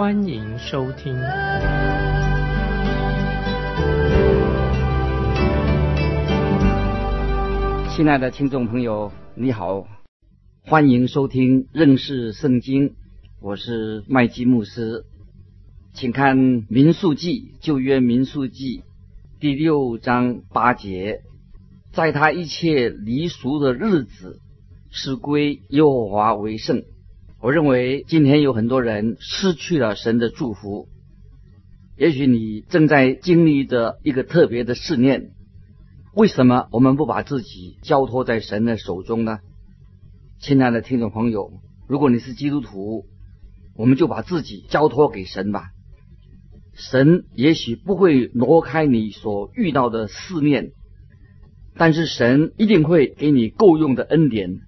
欢迎收听。亲爱的听众朋友，你好，欢迎收听认识圣经，我是麦基牧师，请看《民数记》旧约《民数记》第六章八节。在他一切离俗的日子，是归耶和华为圣。我认为今天有很多人失去了神的祝福。也许你正在经历着一个特别的试炼。为什么我们不把自己交托在神的手中呢？亲爱的听众朋友，如果你是基督徒，我们就把自己交托给神吧。神也许不会挪开你所遇到的试炼。但是神一定会给你够用的恩典，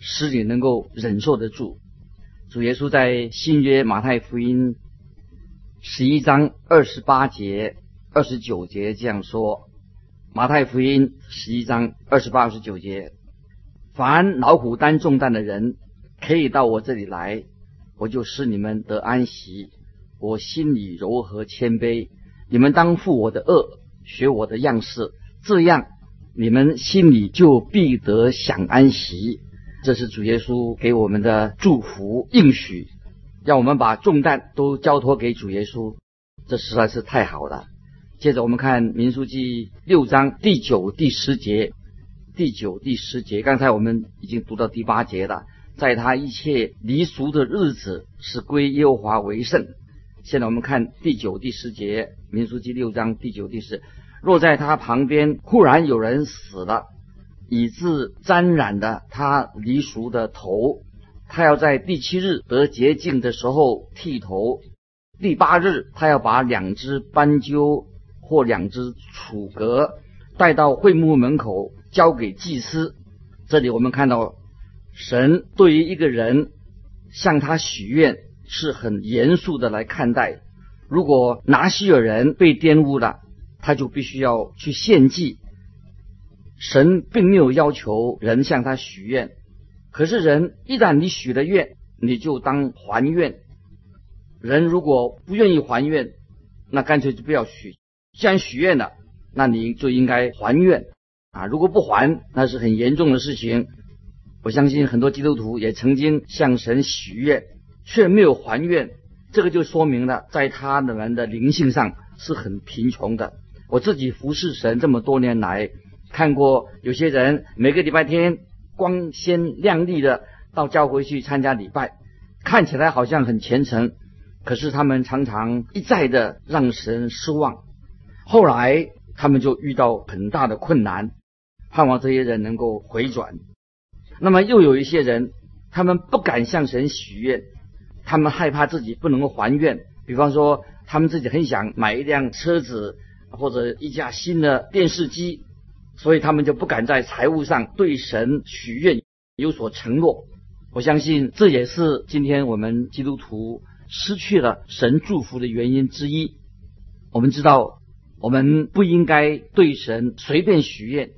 使你能够忍受得住。主耶稣在新约马太福音十一章二十八节、二十九节这样说：马太福音十一章二十八、二十九节，凡劳苦担重担的人，可以到我这里来，我就使你们得安息。我心里柔和谦卑，你们当负我的恶，学我的样式，这样。你们心里就必得享安息，这是主耶稣给我们的祝福应许，让我们把重担都交托给主耶稣，这实在是太好了。接着我们看民书记六章第九、第十节，第九、第十节，刚才我们已经读到第八节了，在他一切离俗的日子是归耶和华为圣。现在我们看第九、第十节，民书记六章第九、第十。若在他旁边忽然有人死了，以致沾染的他离俗的头，他要在第七日得洁净的时候剃头；第八日他要把两只斑鸠或两只楚格带到会幕门口交给祭司。这里我们看到，神对于一个人向他许愿是很严肃的来看待。如果拿西尔人被玷污了，他就必须要去献祭。神并没有要求人向他许愿，可是人一旦你许了愿，你就当还愿。人如果不愿意还愿，那干脆就不要许。既然许愿了，那你就应该还愿啊！如果不还，那是很严重的事情。我相信很多基督徒也曾经向神许愿，却没有还愿，这个就说明了在他们的灵性上是很贫穷的。我自己服侍神这么多年来，看过有些人每个礼拜天光鲜亮丽的到教会去参加礼拜，看起来好像很虔诚，可是他们常常一再的让神失望。后来他们就遇到很大的困难，盼望这些人能够回转。那么又有一些人，他们不敢向神许愿，他们害怕自己不能够还愿。比方说，他们自己很想买一辆车子。或者一架新的电视机，所以他们就不敢在财务上对神许愿有所承诺。我相信这也是今天我们基督徒失去了神祝福的原因之一。我们知道，我们不应该对神随便许愿，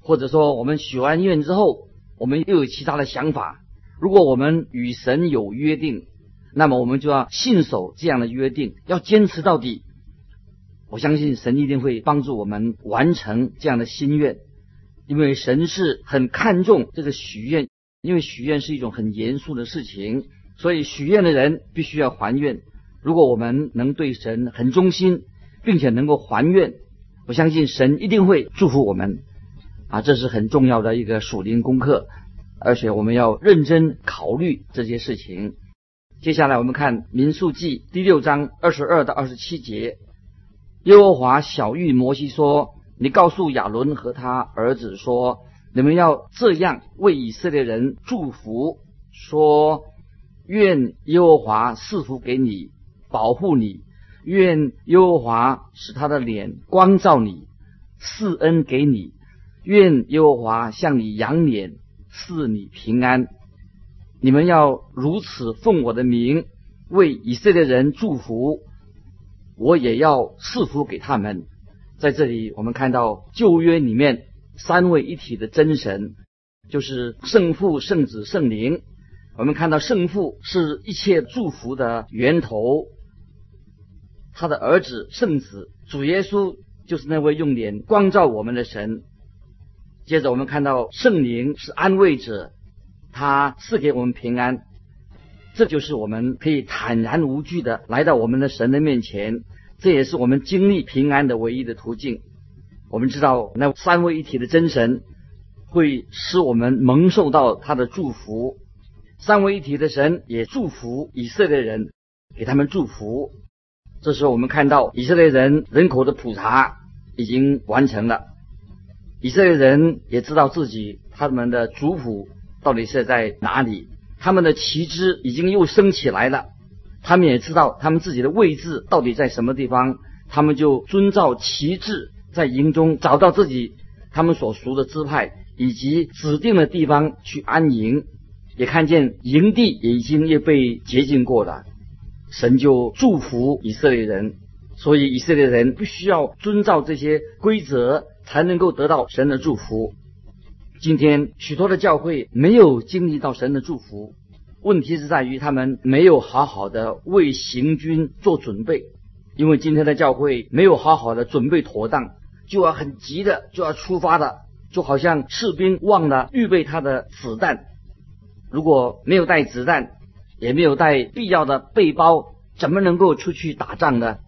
或者说我们许完愿之后，我们又有其他的想法。如果我们与神有约定，那么我们就要信守这样的约定，要坚持到底。我相信神一定会帮助我们完成这样的心愿，因为神是很看重这个许愿，因为许愿是一种很严肃的事情，所以许愿的人必须要还愿。如果我们能对神很忠心，并且能够还愿，我相信神一定会祝福我们。啊，这是很重要的一个属灵功课，而且我们要认真考虑这些事情。接下来我们看民数记第六章二十二到二十七节。耶和华小谕摩西说：“你告诉亚伦和他儿子说，你们要这样为以色列人祝福，说：愿耶和华赐福给你，保护你；愿耶和华使他的脸光照你，赐恩给你；愿耶和华向你扬脸，赐你平安。你们要如此奉我的名为以色列人祝福，我也要赐福给他们。在这里，我们看到旧约里面三位一体的真神，就是圣父、圣子、圣灵。我们看到圣父是一切祝福的源头，他的儿子圣子主耶稣就是那位用脸光照我们的神。接着，我们看到圣灵是安慰者。他赐给我们平安，这就是我们可以坦然无惧的来到我们的神的面前，这也是我们经历平安的唯一的途径。我们知道那三位一体的真神会使我们蒙受到他的祝福，三位一体的神也祝福以色列人，给他们祝福。这时候我们看到以色列人人口的普查已经完成了，以色列人也知道自己他们的族谱。到底是在哪里？他们的旗帜已经又升起来了，他们也知道他们自己的位置到底在什么地方，他们就遵照旗帜在营中找到自己他们所属的支派以及指定的地方去安营，也看见营地也已经也被洁净过了，神就祝福以色列人，所以以色列人必须要遵照这些规则，才能够得到神的祝福。今天许多的教会没有经历到神的祝福，问题是在于他们没有好好的为行军做准备，因为今天的教会没有好好的准备妥当，就要很急的就要出发的，就好像士兵忘了预备他的子弹，如果没有带子弹，也没有带必要的背包，怎么能够出去打仗呢？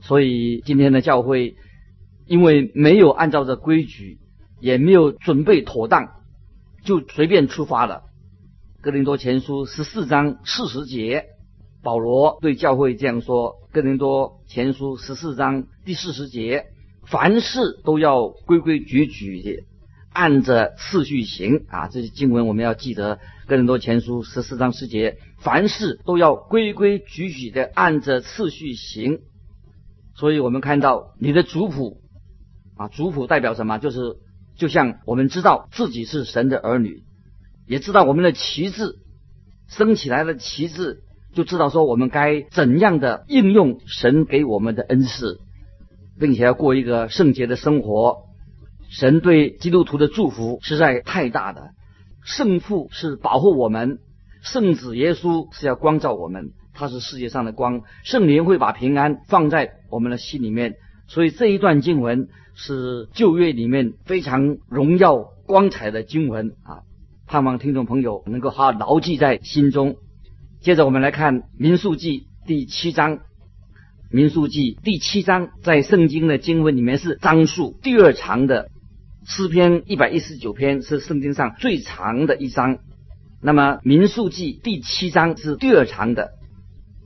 所以今天的教会因为没有按照这规矩。也没有准备妥当，就随便出发了。哥林多前书十四章四十节，保罗对教会这样说：哥林多前书十四章第四十节，凡事都要规规矩矩的，按着次序行啊。这些经文我们要记得。哥林多前书十四章十节，凡事都要规规矩矩的按着次序行。所以我们看到你的族谱啊，族谱代表什么？就是。就像我们知道自己是神的儿女，也知道我们的旗帜升起来的旗帜，就知道说我们该怎样的应用神给我们的恩赐，并且要过一个圣洁的生活。神对基督徒的祝福实在太大的，圣父是保护我们，圣子耶稣是要光照我们，他是世界上的光，圣灵会把平安放在我们的心里面。所以这一段经文是旧约里面非常荣耀光彩的经文啊，盼望听众朋友能够好好牢记在心中。接着我们来看民数记第七章，民数记第七章在圣经的经文里面是章数第二长的，诗篇一百一十九篇是圣经上最长的一章。那么民数记第七章是第二长的，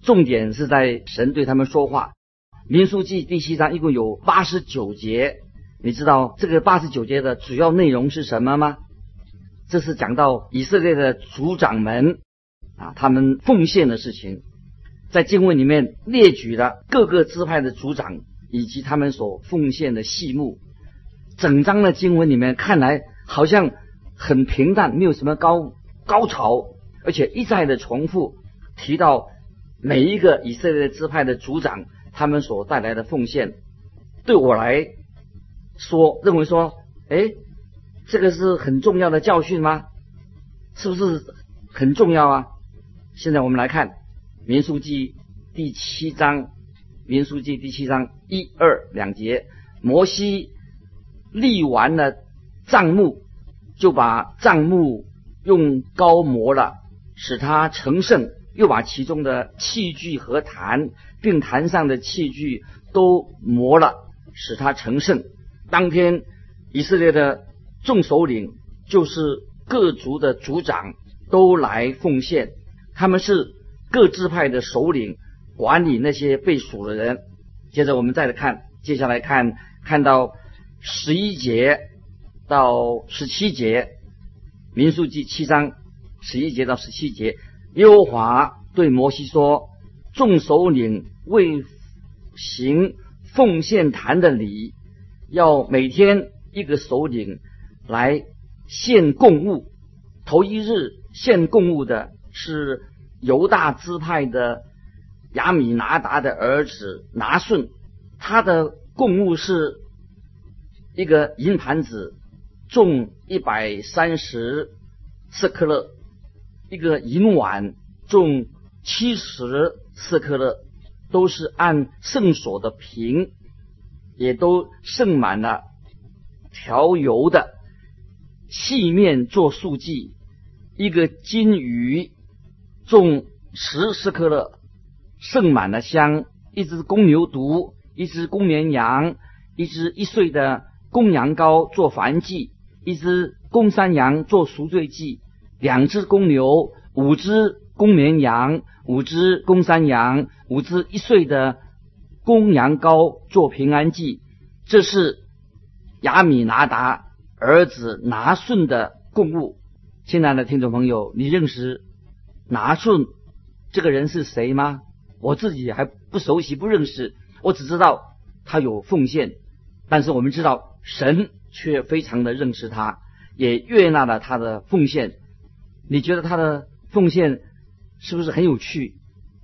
重点是在神对他们说话。民书记第七章一共有八十九节，你知道这个八十九节的主要内容是什么吗？这是讲到以色列的族长们啊，他们奉献的事情，在经文里面列举了各个支派的族长以及他们所奉献的细目。整章的经文里面看来好像很平淡，没有什么高高潮，而且一再的重复提到每一个以色列支派的族长。他们所带来的奉献，对我来说，认为说，哎，这个是很重要的教训吗？是不是很重要啊？现在我们来看《民书记》第七章，《民书记》第七章一二两节，摩西立完了帐幕，就把帐幕用膏抹了，使它成圣。又把其中的器具和坛，并坛上的器具都磨了，使他成圣。当天，以色列的众首领，就是各族的族长，都来奉献。他们是各支派的首领，管理那些被数的人。接着我们再来看，接下来看看到十一节到十七节，民数记七章十一节到十七节。耶和华对摩西说：“众首领为行奉献坛的礼，要每天一个首领来献供物。头一日献供物的是犹大支派的亚米拿达的儿子拿顺，他的供物是一个银盘子，重一百三十四克勒；一个银碗重七十四克勒，都是按圣所的瓶，也都盛满了调油的细面做素祭。一个金鱼重十四克勒，盛满了香；一只公牛犊，一只公绵羊，一只一岁的公羊羔做燔祭；一只公山羊做赎罪祭；两只公牛，五只公绵羊，五只公山羊，五只一岁的公羊羔做平安祭。这是亚米拿达儿子拿顺的供物。亲爱的听众朋友，你认识拿顺这个人是谁吗？我自己还不熟悉，不认识。我只知道他有奉献，但是我们知道神却非常的认识他，也悦纳了他的奉献。你觉得他的奉献是不是很有趣？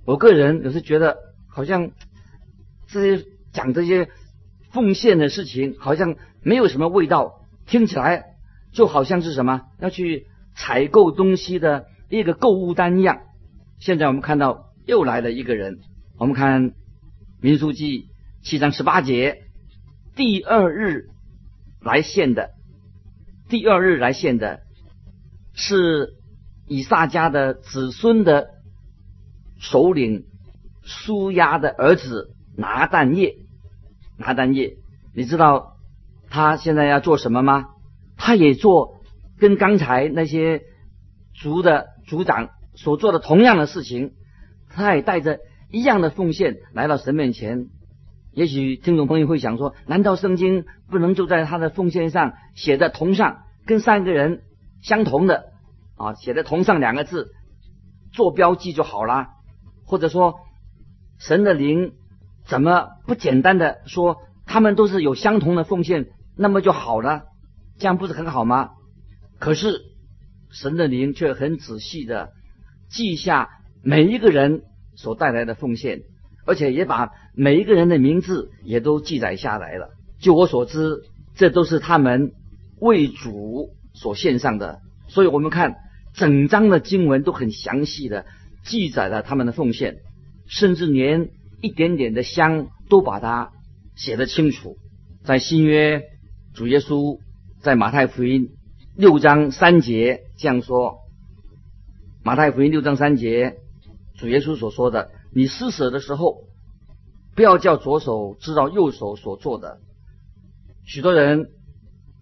我个人有时觉得，好像这些讲这些奉献的事情，好像没有什么味道，听起来就好像是什么要去。采购东西的一个购物单一样。现在我们看到又来了一个人。我们看民书记七章十八节，第二日来献的，第二日来献的是以撒家的子孙的首领苏亚的儿子拿旦叶。拿旦叶，你知道他现在要做什么吗？他也做。跟刚才那些族的族长所做的同样的事情，他也带着一样的奉献来到神面前。也许听众朋友会想说：难道圣经不能就在他的奉献上写在同上，跟三个人相同的啊，写在铜上两个字做标记就好了？或者说，神的灵怎么不简单的说他们都是有相同的奉献，那么就好了？这样不是很好吗？可是，神的灵却很仔细的记下每一个人所带来的奉献，而且也把每一个人的名字也都记载下来了。就我所知，这都是他们为主所献上的。所以我们看整章的经文都很详细的记载了他们的奉献，甚至连一点点的香都把它写得清楚。在新约，主耶稣在马太福音。六章三节这样说，马太福音六章三节，主耶稣所说的：“你施舍的时候，不要叫左手知道右手所做的。”许多人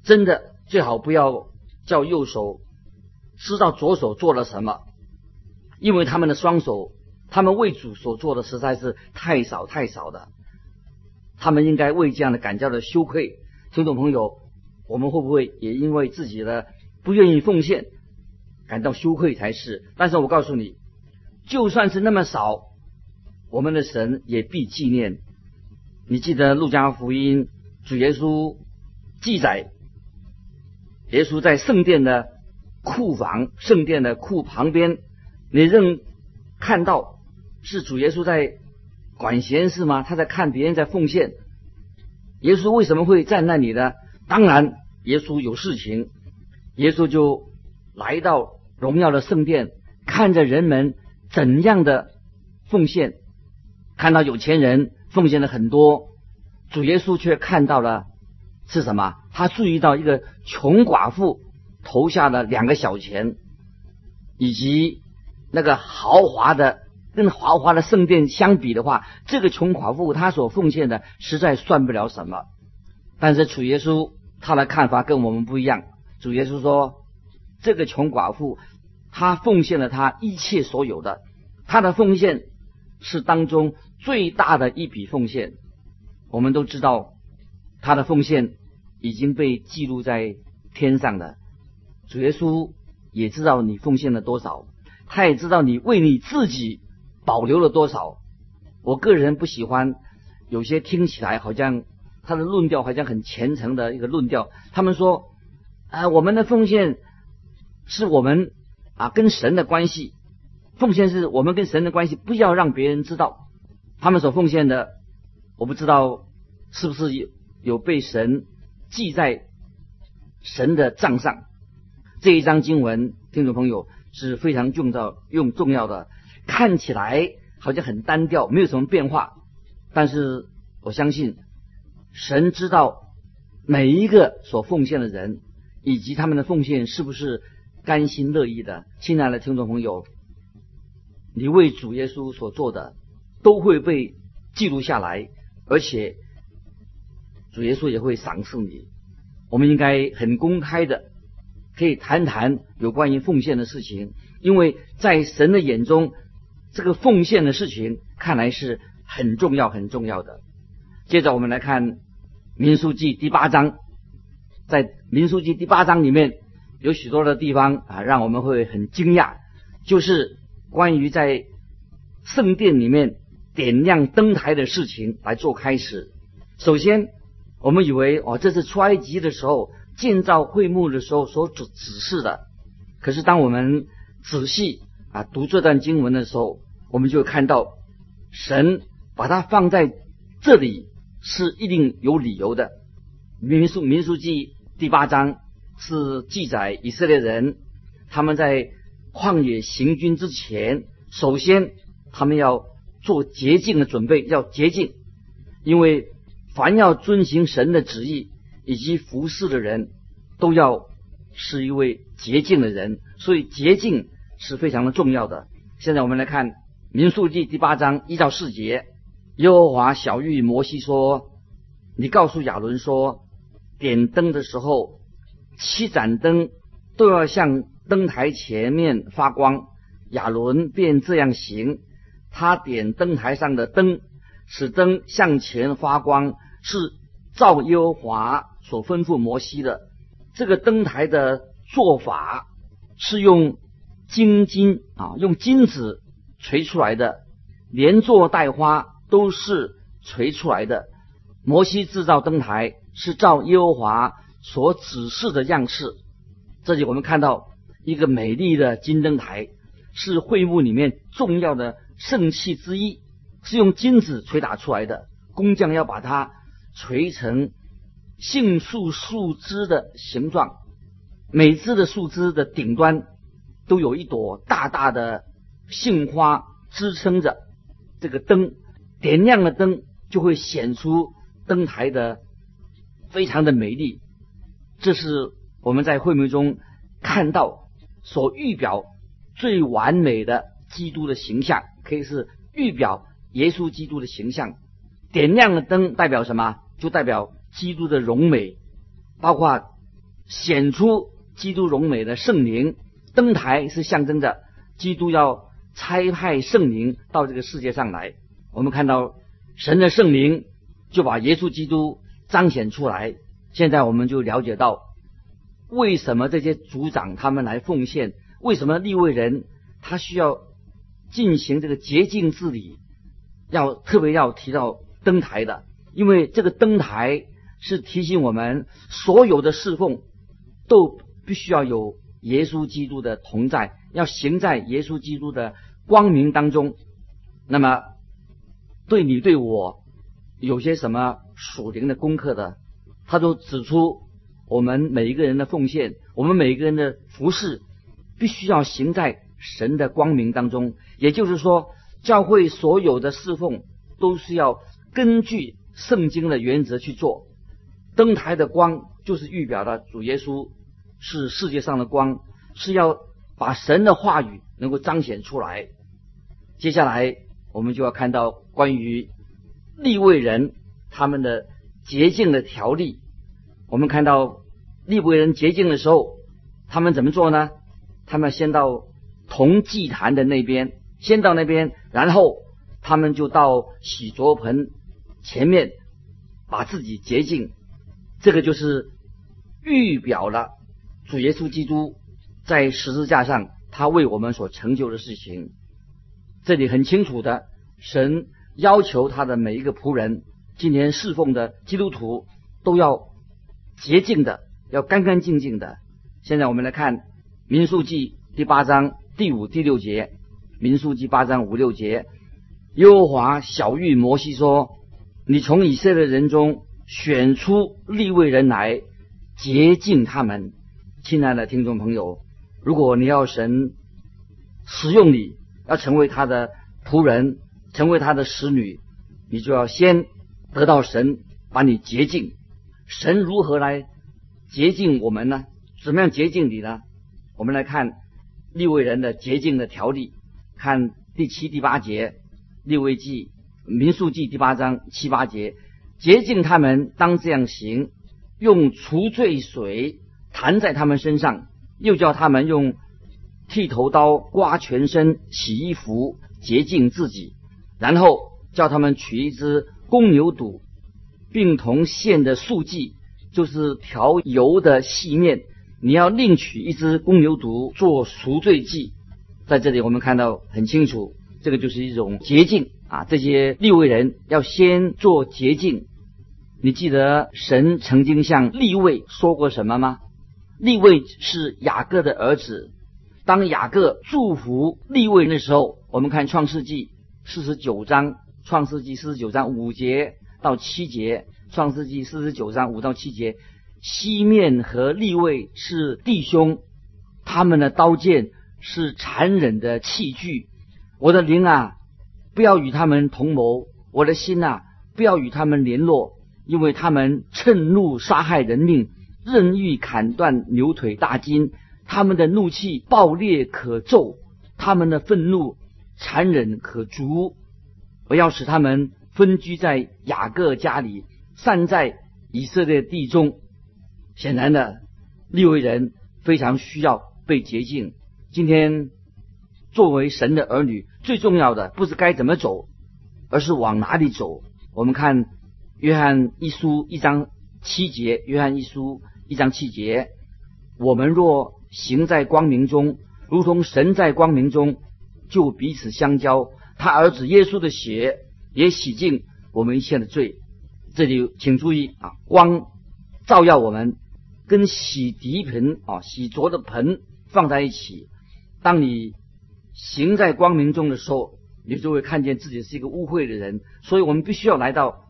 真的最好不要叫右手知道左手做了什么，因为他们的双手，他们为主所做的实在是太少太少的。他们应该为这样的感觉的羞愧。听众朋友。我们会不会也因为自己的不愿意奉献感到羞愧才是？但是我告诉你，就算是那么少，我们的神也必纪念。你记得路加福音主耶稣记载，耶稣在圣殿的库房、圣殿的库旁边，你认看到是主耶稣在管闲事吗？他在看别人在奉献。耶稣为什么会在那里呢？当然，耶稣有事情，耶稣就来到荣耀的圣殿，看着人们怎样的奉献，看到有钱人奉献了很多，主耶稣却看到了是什么？他注意到一个穷寡妇投下了两个小钱，以及那个豪华的跟豪华的圣殿相比的话，这个穷寡妇她所奉献的实在算不了什么。但是主耶稣他的看法跟我们不一样。主耶稣说，这个穷寡妇，她奉献了她一切所有的，她的奉献是当中最大的一笔奉献。我们都知道，她的奉献已经被记录在天上的。主耶稣也知道你奉献了多少，他也知道你为你自己保留了多少。我个人不喜欢有些听起来好像他的论调好像很虔诚的一个论调。他们说，啊，我们的奉献是我们啊跟神的关系，奉献是我们跟神的关系，不要让别人知道。他们所奉献的，我不知道是不是有有被神记在神的账上。这一章经文，听众朋友是非常重要、用重要的，看起来好像很单调，没有什么变化。但是我相信，神知道每一个所奉献的人，以及他们的奉献是不是甘心乐意的。亲爱的听众朋友，你为主耶稣所做的，都会被记录下来，而且主耶稣也会赏赐你。我们应该很公开的，可以谈谈有关于奉献的事情，因为在神的眼中，这个奉献的事情看来是。很重要，很重要的。接着我们来看《民书记》第八章，在《民书记》第八章里面有许多的地方啊，让我们会很惊讶，就是关于在圣殿里面点亮灯台的事情来做开始。首先，我们以为哦，这是出埃及的时候建造会幕的时候所指指示的。可是，当我们仔细啊读这段经文的时候，我们就看到神。把它放在这里是一定有理由的。民数民数记第八章是记载以色列人他们在旷野行军之前，首先他们要做洁净的准备，要洁净，因为凡要遵行神的旨意以及服侍的人，都要是一位洁净的人，所以洁净是非常的重要的。现在我们来看民数记第八章一到四节。耶和华小玉摩西说：“你告诉亚伦说，点灯的时候，七盏灯都要向灯台前面发光。亚伦便这样行，他点灯台上的灯，使灯向前发光，是照耶和华所吩咐摩西的。这个灯台的做法是用金金啊，用金子锤出来的，连做带花。”都是锤出来的。摩西制造灯台是照耶和华所指示的样式。这里我们看到一个美丽的金灯台，是会幕里面重要的圣器之一，是用金子锤打出来的。工匠要把它锤成杏树树枝的形状，每枝的树枝的顶端都有一朵大大的杏花支撑着这个灯。点亮了灯，就会显出灯台的非常的美丽。这是我们在会幕中看到所预表最完美的基督的形象，可以是预表耶稣基督的形象。点亮的灯代表什么？就代表基督的荣美，包括显出基督荣美的圣灵。灯台是象征着基督要差派圣灵到这个世界上来。我们看到神的圣灵就把耶稣基督彰显出来。现在我们就了解到为什么这些族长他们来奉献，为什么立位人他需要进行这个洁净治理，要特别要提到灯台的，因为这个灯台是提醒我们所有的侍奉都必须要有耶稣基督的同在，要行在耶稣基督的光明当中。那么。对你对我有些什么属灵的功课的，他都指出我们每一个人的奉献，我们每一个人的服饰，必须要行在神的光明当中。也就是说，教会所有的侍奉都是要根据圣经的原则去做。灯台的光就是预表的主耶稣是世界上的光，是要把神的话语能够彰显出来。接下来。我们就要看到关于立位人他们的洁净的条例。我们看到立位人洁净的时候，他们怎么做呢？他们先到铜祭坛的那边，先到那边，然后他们就到洗濯盆前面，把自己洁净。这个就是预表了主耶稣基督在十字架上他为我们所成就的事情。这里很清楚的，神要求他的每一个仆人今天侍奉的基督徒都要洁净的，要干干净净的。现在我们来看《民数记》第八章第五、第六节，《民数记》八章五六节，耶和华小谕摩西说：“你从以色列人中选出立位人来，洁净他们。”亲爱的听众朋友，如果你要神使用你，要成为他的仆人，成为他的使女，你就要先得到神把你洁净。神如何来洁净我们呢？怎么样洁净你呢？我们来看立位人的洁净的条例，看第七、第八节，立位记、民数记第八章七八节，洁净他们当这样行，用除罪水。弹在他们身上，又叫他们用剃头刀刮全身、洗衣服、洁净自己，然后叫他们取一只公牛犊，并同献的素祭，就是调油的细面。你要另取一只公牛犊做赎罪剂。在这里，我们看到很清楚，这个就是一种洁净啊！这些立位人要先做洁净。你记得神曾经向立位说过什么吗？利位是雅各的儿子。当雅各祝福利位的时候，我们看创世纪四十九章，创世纪四十九章五节到七节，创世纪四十九章五到七节，西面和利位是弟兄，他们的刀剑是残忍的器具。我的灵啊，不要与他们同谋；我的心啊，不要与他们联络，因为他们趁怒杀害人命。任意砍断牛腿大筋，他们的怒气暴烈可咒，他们的愤怒残忍可诛。我要使他们分居在雅各家里，散在以色列地中。显然的，利未人非常需要被洁净。今天作为神的儿女，最重要的不是该怎么走，而是往哪里走。我们看约翰一书一章七节，约翰一书。一章七节，我们若行在光明中，如同神在光明中，就彼此相交。他儿子耶稣的血也洗净我们一切的罪。这里请注意啊，光照耀我们，跟洗涤盆啊、洗濯的盆放在一起。当你行在光明中的时候，你就会看见自己是一个污秽的人。所以我们必须要来到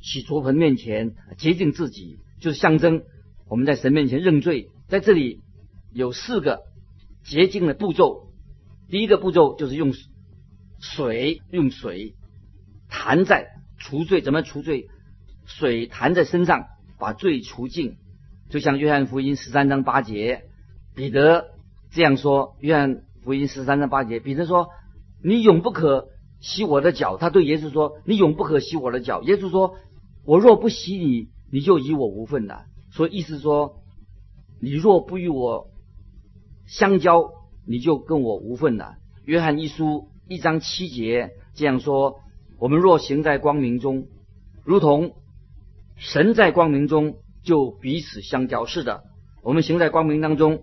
洗濯盆面前洁净自己，就是象征。我们在神面前认罪，在这里有四个洁净的步骤。第一个步骤就是用水，用水弹在除罪。怎么除罪？水弹在身上，把罪除尽。就像约翰福音十三章八节，彼得这样说：约翰福音十三章八节，彼得说：“你永不可洗我的脚。”他对耶稣说：“你永不可洗我的脚。”耶稣说：“我若不洗你，你就与我无份了。”所以意思说，你若不与我相交，你就跟我无份了。约翰一书一章七节这样说：我们若行在光明中，如同神在光明中，就彼此相交。是的，我们行在光明当中，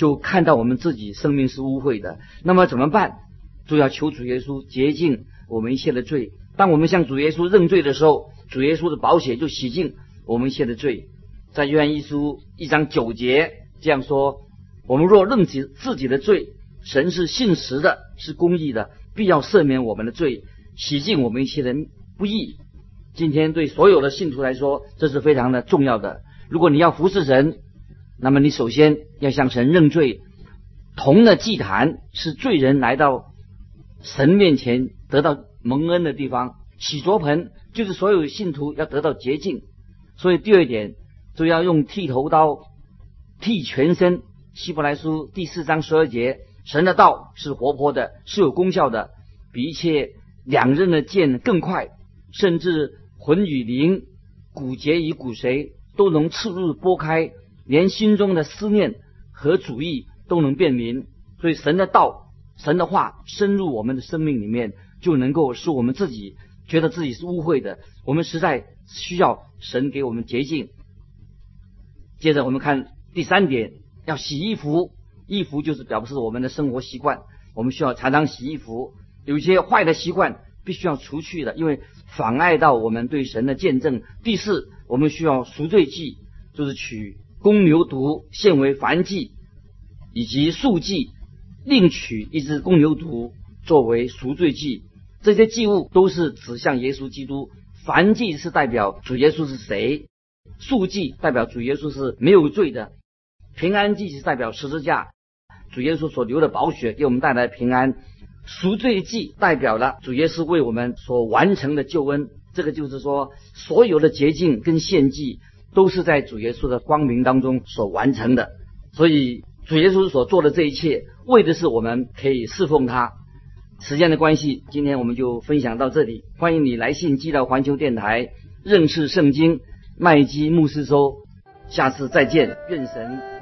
就看到我们自己生命是污秽的。那么怎么办？就要求主耶稣洁净我们一切的罪。当我们向主耶稣认罪的时候，主耶稣的宝血就洗净我们一切的罪。在约翰一书一章九节这样说：我们若认起自己的罪，神是信实的，是公义的，必要赦免我们的罪，洗净我们一切的不义。今天对所有的信徒来说，这是非常的重要的。如果你要服侍神，那么你首先要向神认罪。铜的祭坛是罪人来到神面前得到蒙恩的地方，洗濯盆就是所有信徒要得到洁净。所以第二点。就要用剃头刀剃全身。希伯来书第四章十二节，神的道是活泼的，是有功效的，比一切两刃的剑更快，甚至魂与灵、骨节与骨髓都能刺入剥开，连心中的思念和主意都能辨明。所以神的道、神的话深入我们的生命里面，就能够使我们自己觉得自己是污秽的。我们实在需要神给我们洁净。接着我们看第三点，要洗衣服。衣服就是表示我们的生活习惯，我们需要常常洗衣服。有一些坏的习惯，必须要除去的，因为妨碍到我们对神的见证。第四，我们需要赎罪祭，就是取公牛犊献为燔祭，以及素祭，另取一只公牛犊作为赎罪祭。这些祭物都是指向耶稣基督。燔祭是代表主耶稣是谁，素祭代表主耶稣是没有罪的，平安祭是代表十字架，主耶稣所流的宝血给我们带来平安。赎罪祭代表了主耶稣为我们所完成的救恩。这个就是说，所有的洁净跟献祭都是在主耶稣的光明当中所完成的。所以主耶稣所做的这一切，为的是我们可以侍奉他。时间的关系，今天我们就分享到这里。欢迎你来信寄到环球电台，认识圣经麦基牧师说。下次再见，愿神。